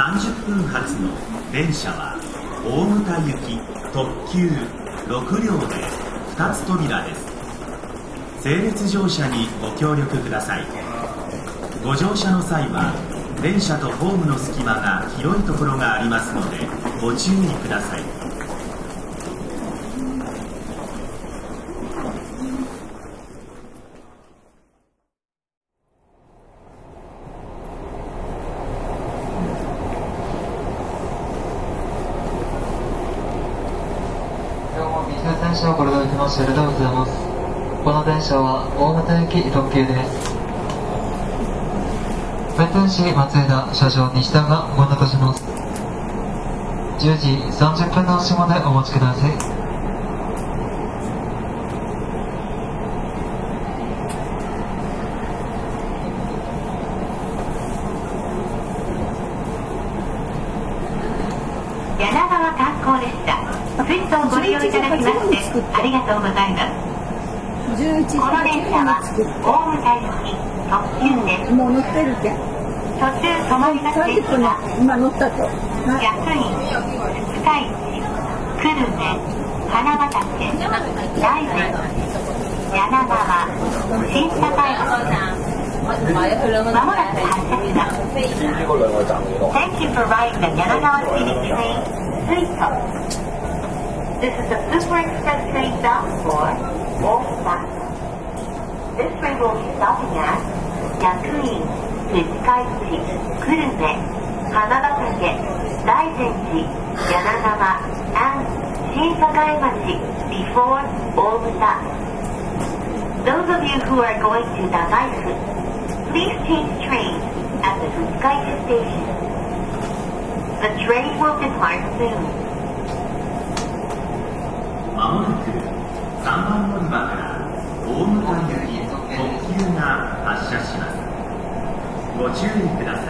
30分発の電車は大牟田行き特急6両で2つ扉です。整列乗車にご協力ください。ご乗車の際は電車とホームの隙間が広いところがありますのでご注意ください今日も水電車をご利用いただきましてありがとうございます。この電車は大牟田行き特急です。弁天市松枝車掌西田がご案内いたします。10時30分の足までお待ちください。柳川観光列車水素をご利用いただきましてありがとうございます11時この電車は大牟田行き特急です途中止まりがちですが今乗ったと安い深い来るね花畑大前柳川新社会派まもなく発車したす Thank you for riding the 柳川新駅線 Suito This is the Super Express train bound for Wolfbach This train will be stopping at Yakuin, Nitsukaichi, Kurume, Hanabatake, Daizenji, Yanagawa, and Shinsakaimachi before Obuta. Those of you who are going to Nagaifu, please change train at the Fuskaichi station. The train will depart soon. まもなく3番乗り場から大牟田行きが発車します。ご注意ください。